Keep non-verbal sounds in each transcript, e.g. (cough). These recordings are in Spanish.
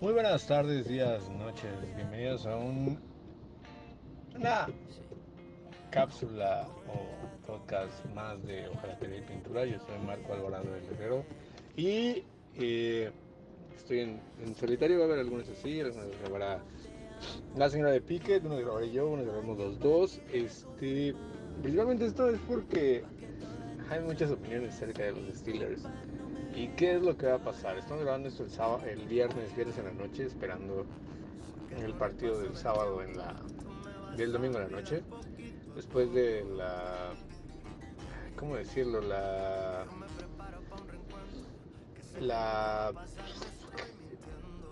Muy buenas tardes, días, noches. Bienvenidos a un, una cápsula o podcast más de Ojalatería y Pintura. Yo soy Marco Alvarado del Herrero y eh, estoy en, solitario. Va a haber algunos así, algunos grabará la señora de Piquet, uno grabaré yo, uno grabaremos los dos. Este, principalmente esto es porque hay muchas opiniones acerca de los Steelers. ¿Y qué es lo que va a pasar? Estamos grabando esto el, sábado, el viernes, viernes en la noche, esperando el partido del sábado en la del domingo en la noche. Después de la ¿cómo decirlo? La la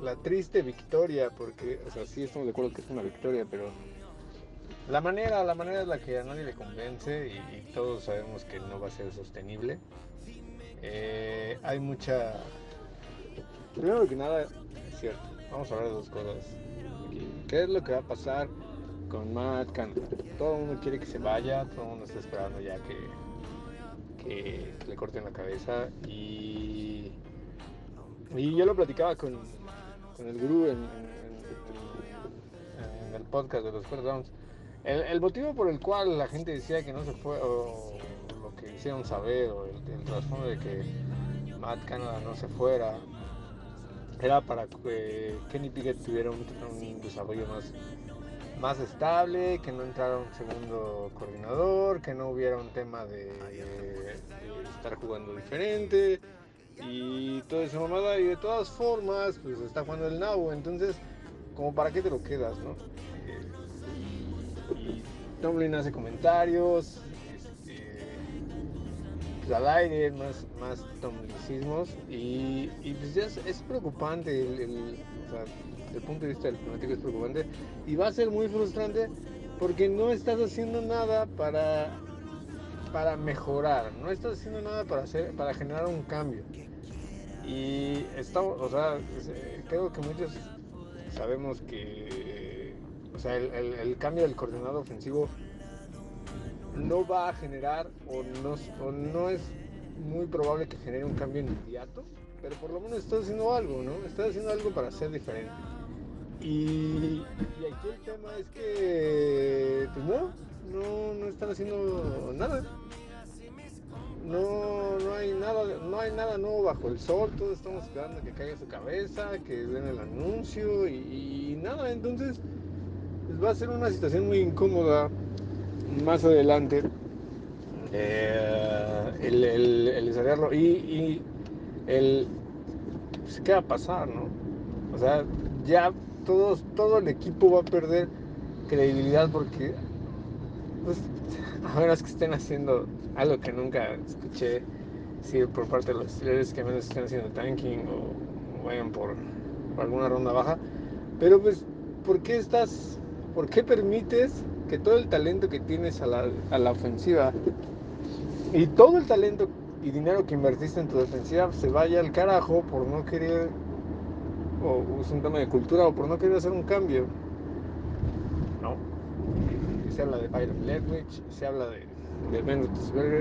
la triste victoria, porque, o sea, sí estamos de acuerdo que es una victoria, pero la manera, la manera es la que a nadie le convence y, todos sabemos que no va a ser sostenible. Eh, hay mucha... Primero que nada, es cierto, vamos a hablar de dos cosas. ¿Qué es lo que va a pasar con Matt? Todo el mundo quiere que se vaya, todo el mundo está esperando ya que, que, le corten la cabeza y, y yo lo platicaba con, con el gurú en, el podcast de los First Downs. El, motivo por el cual la gente decía que no se fue, o lo que hicieron saber, o el, el trasfondo de que Matt Canada no se fuera, era para que Kenny Pickett tuviera un, un desarrollo más, más estable, que no entrara un segundo coordinador, que no hubiera un tema de, estar jugando diferente y toda esa mamada y de todas formas pues está jugando el Nabo entonces como para qué te lo quedas no y, Tomlin hace comentarios este, pues al aire más más tomlicismos y, pues ya es, preocupante el, el, punto de vista del fanático es preocupante y va a ser muy frustrante porque no estás haciendo nada para para mejorar, no estás haciendo nada para hacer, para generar un cambio. Y estamos, o sea, creo que muchos sabemos que, o sea, el, el, cambio del coordinador ofensivo no va a generar o no, o no es muy probable que genere un cambio inmediato, pero por lo menos estás haciendo algo, ¿no? Estás haciendo algo para ser diferente. Y, y aquí el tema es que, pues no, no, no están haciendo nada. No, no hay nada, no hay nada nuevo bajo el sol, todos estamos esperando que caiga su cabeza, que den el anuncio y nada, entonces va a ser una situación muy incómoda más adelante eh, el, el, el, desarrollarlo y, y el pues, qué va a pasar, ¿no? O sea, ya todos, todo el equipo va a perder credibilidad porque pues, (laughs) a menos que estén haciendo algo que nunca escuché decir por parte de los Steelers, que menos estén haciendo tanking o, o vayan por, por, alguna ronda baja. Pero pues, ¿por qué estás, por qué permites que todo el talento que tienes a la, a la ofensiva y todo el talento y dinero que invertiste en tu defensiva se vaya al carajo por no querer, o es un tema de cultura, o por no querer hacer un cambio? No se habla de Byron Leftwich, se habla de, de Ben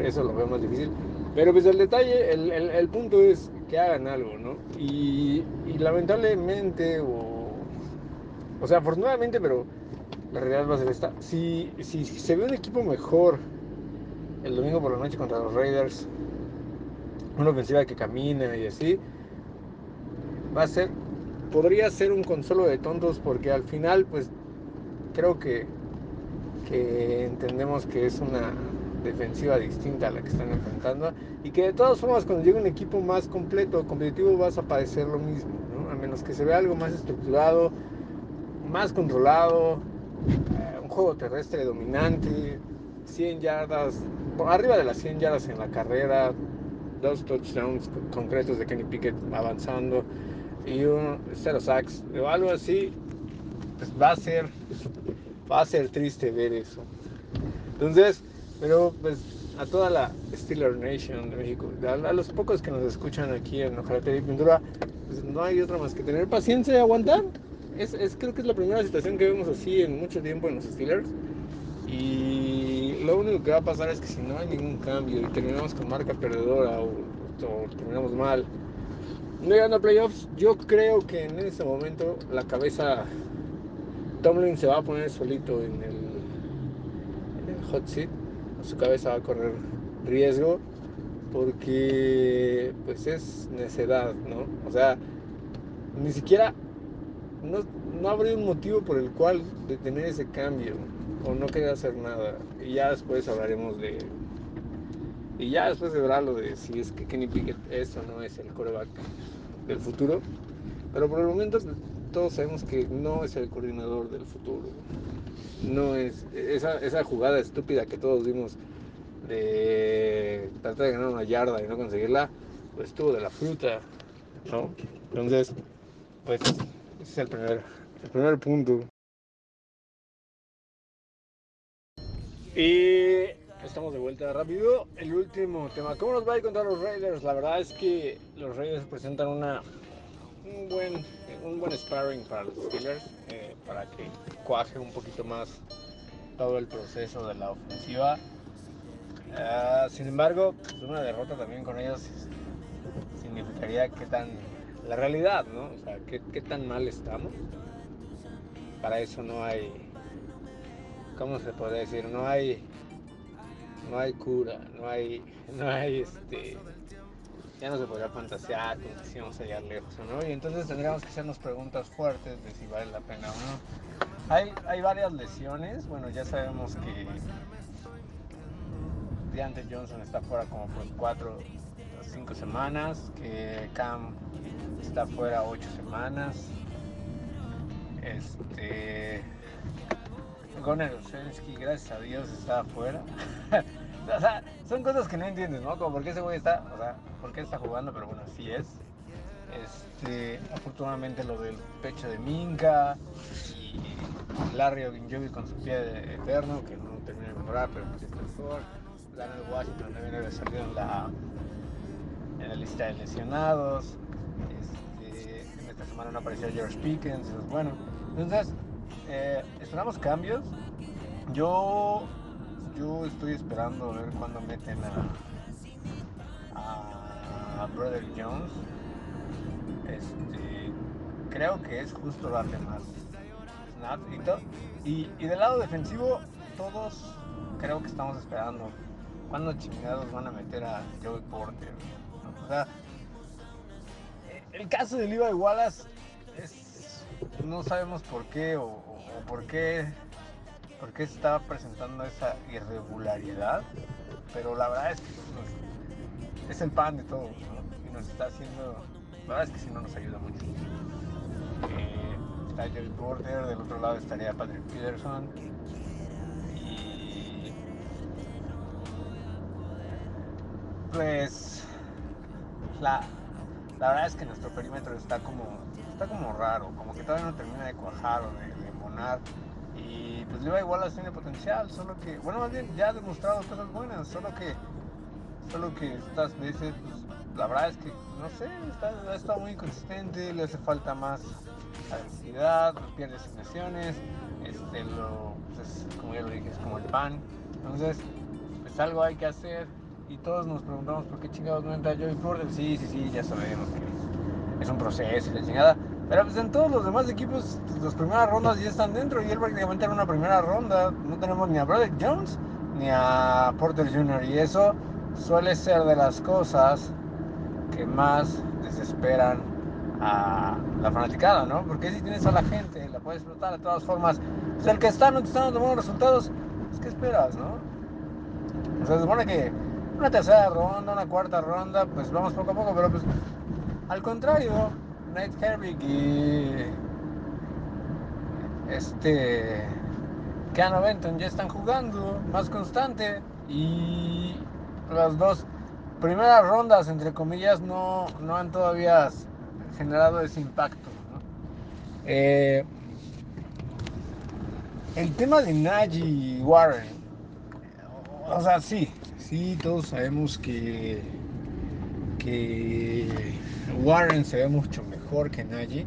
eso lo veo más difícil. Pero pues el detalle, el, el, el punto es que hagan algo, ¿no? Y, y, lamentablemente, o, o sea, afortunadamente, pero la realidad va a ser esta. Si, si, se ve un equipo mejor el domingo por la noche contra los Raiders, una ofensiva que camina y así, va a ser, podría ser un consuelo de tontos porque al final, pues, creo que entendemos que es una defensiva distinta a la que están enfrentando y que de todas formas cuando llegue un equipo más completo, competitivo, vas a padecer lo mismo, ¿no? a menos que se vea algo más estructurado, más controlado, eh, un juego terrestre dominante, 100 yardas, arriba de las 100 yardas en la carrera, dos touchdowns concretos de Kenny Pickett avanzando y un cero sacks o algo así, pues va a ser va a ser triste ver eso. Entonces, pero pues a toda la Steeler Nation de México, a, los pocos que nos escuchan aquí en Ojalatería y Pintura, pues no hay otra más que tener paciencia y aguantar. Es, es, creo que es la primera situación que vemos así en mucho tiempo en los Steelers. Y lo único que va a pasar es que si no hay ningún cambio y terminamos con marca perdedora o, terminamos mal, no llegando a playoffs, yo creo que en ese momento la cabeza Tomlin se va a poner solito en el, en el hot seat, su cabeza va a correr riesgo porque pues es necedad, ¿no? O sea, ni siquiera no, no habría un motivo por el cual detener ese cambio o no querer hacer nada. Y ya después hablaremos de. Y ya después de verá lo de si es que Kenny Pickett es o no es el coreback del futuro. Pero por el momento todos sabemos que no es el coordinador del futuro. No es esa, esa jugada estúpida que todos vimos de tratar de ganar una yarda y no conseguirla, pues estuvo de la fruta, ¿no? Entonces, pues ese es el primer, el primer punto. Y estamos de vuelta rápido. El último tema, ¿cómo nos va a ir los Raiders? La verdad es que los Raiders presentan una, un, buen, un buen sparring para los Steelers, eh, para que cuaje un poquito más todo el proceso de la ofensiva. Uh, sin embargo, pues una derrota también con ellos significaría que tan la realidad, ¿no? O sea, qué, tan mal estamos. Para eso no hay, ¿cómo se puede decir? No hay, no hay cura, no hay, no hay este, ya no se podría fantasear como que si vamos a llegar lejos no. Y entonces tendríamos que hacernos preguntas fuertes de si vale la pena o no. Hay, hay varias lesiones, bueno, ya sabemos que Deante Johnson está fuera como por 4 o 5 semanas, que Cam está fuera 8 semanas. Este. Gunnar Osensky, gracias a Dios, está afuera. (laughs) son cosas que no entiendes, ¿no? Como por qué ese güey está, o sea, por qué está jugando, pero bueno, así es. Este, afortunadamente lo del pecho de Minka y Larry Ogunjobi con su pie eterno, que no termina de mejorar, pero pues es mejor. Daniel Washington también había salido en la, en la lista de lesionados. Este, en esta semana no apareció George Pickens. Bueno, entonces eh, esperamos cambios. Yo, yo estoy esperando a ver cuándo meten a, a Brother Jones. Este, creo que es justo darle más snaps y todo. Y, y del lado defensivo, todos creo que estamos esperando ¿Cuándo chingados van a meter a Joey Porter? Sea, el caso de Levi Wallace es. No sabemos por qué o, por qué. Por qué estaba presentando esa irregularidad. Pero la verdad es que es el pan de todos, ¿no? Y nos está haciendo. La verdad es que sí no nos ayuda mucho. Eh, está Joey Porter, del otro lado estaría Patrick Peterson pues la, la verdad es que nuestro perímetro está como, está como raro, como que todavía no termina de cuajar o de, de. Y pues Levi Wallace tiene potencial, solo que, bueno, más bien ya ha demostrado cosas buenas, solo que, solo que estas veces, pues la verdad es que, no sé, está, ha estado muy inconsistente, le hace falta más agresividad, pierde asignaciones, este, lo, pues, como ya lo dije, es como el pan. Entonces, pues algo hay que hacer y todos nos preguntamos por qué chingados no entra Joey Porter. Sí, sí, sí, ya sabemos que es un proceso y la chingada. Pero pues en todos los demás equipos, las primeras rondas ya están dentro y él prácticamente era una primera ronda. No tenemos ni a Broderick Jones ni a Porter Jr. Y eso suele ser de las cosas que más desesperan a la fanaticada, ¿no? Porque si tienes a la gente, la puedes explotar de todas formas. Pues el que está no te está dando buenos resultados, pues ¿qué esperas, no? O sea, se supone que una tercera ronda, una cuarta ronda, pues vamos poco a poco, pero pues al contrario, Nate Herbig y este Keanu Benton ya están jugando más constante y las dos primeras rondas, entre comillas, no, no han todavía generado ese impacto. Eh, el tema de Najee Warren, o sea, sí, sí, todos sabemos que, que Warren se ve mucho mejor que Najee.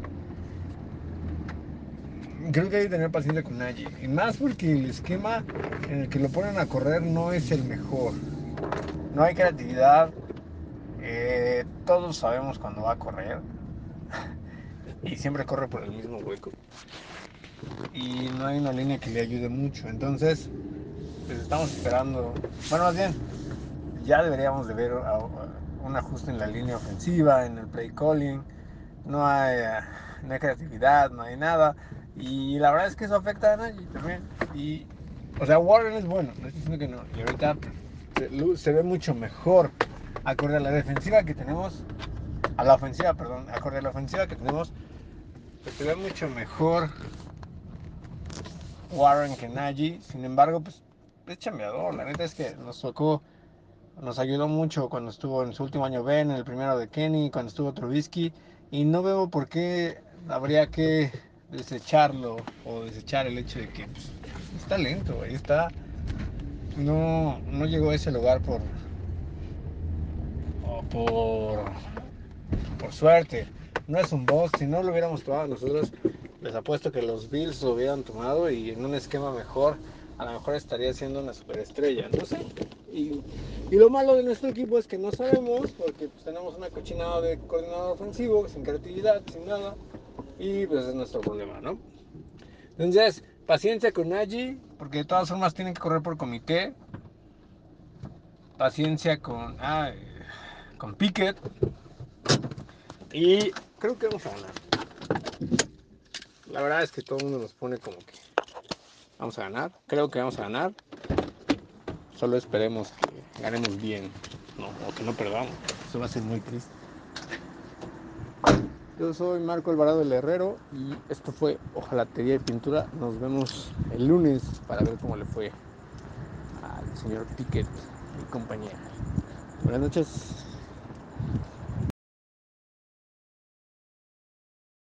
creo que hay que tener paciencia con Nagy. Y más porque el esquema en el que lo ponen a correr no es el mejor. No hay creatividad. Eh, todos sabemos cuando va a correr. (laughs) y siempre corre por el mismo hueco. Y no hay una línea que le ayude mucho. Entonces, pues estamos esperando. Bueno, más bien, ya deberíamos de ver un ajuste en la línea ofensiva, en el play calling. No hay, eh, no hay creatividad, no hay nada. Y la verdad es que eso afecta a Nagy también. Y, o sea, Warren es bueno, no estoy diciendo que no. Y ahorita se, se, ve mucho mejor acorde a la defensiva que tenemos. A la ofensiva, perdón, acorde a la ofensiva que tenemos. Pues se ve mucho mejor Warren que Nagy. Sin embargo, pues es chambeador. La neta es que nos tocó, nos ayudó mucho cuando estuvo en su último año Ben, en el primero de Kenny, cuando estuvo Trubisky. Y no veo por qué habría que desecharlo o desechar el hecho de que pues, está lento, ahí está. No, no llegó a ese lugar por, por, por suerte. No es un boss, si no lo hubiéramos tomado nosotros, les apuesto que los Bills lo hubieran tomado y en un esquema mejor, a lo mejor estaría siendo una superestrella, no sé. Y, y lo malo de nuestro equipo es que no sabemos, porque pues, tenemos una cochinada de coordinador ofensivo, sin creatividad, sin nada. Y pues es nuestro problema, ¿no? Entonces, paciencia con Nagy, porque de todas formas tienen que correr por comité. Paciencia con, ah, con. Y creo que vamos a ganar. La verdad es que todo el mundo nos pone como que vamos a ganar. Creo que vamos a ganar. Solo esperemos que ganemos bien, ¿no? o que no perdamos. Eso va a ser muy triste. Yo soy Marco Alvarado del Herrero y esto fue Ojalatería y Pintura. Nos vemos el lunes para ver cómo le fue al señor Piquet y compañía. Buenas noches.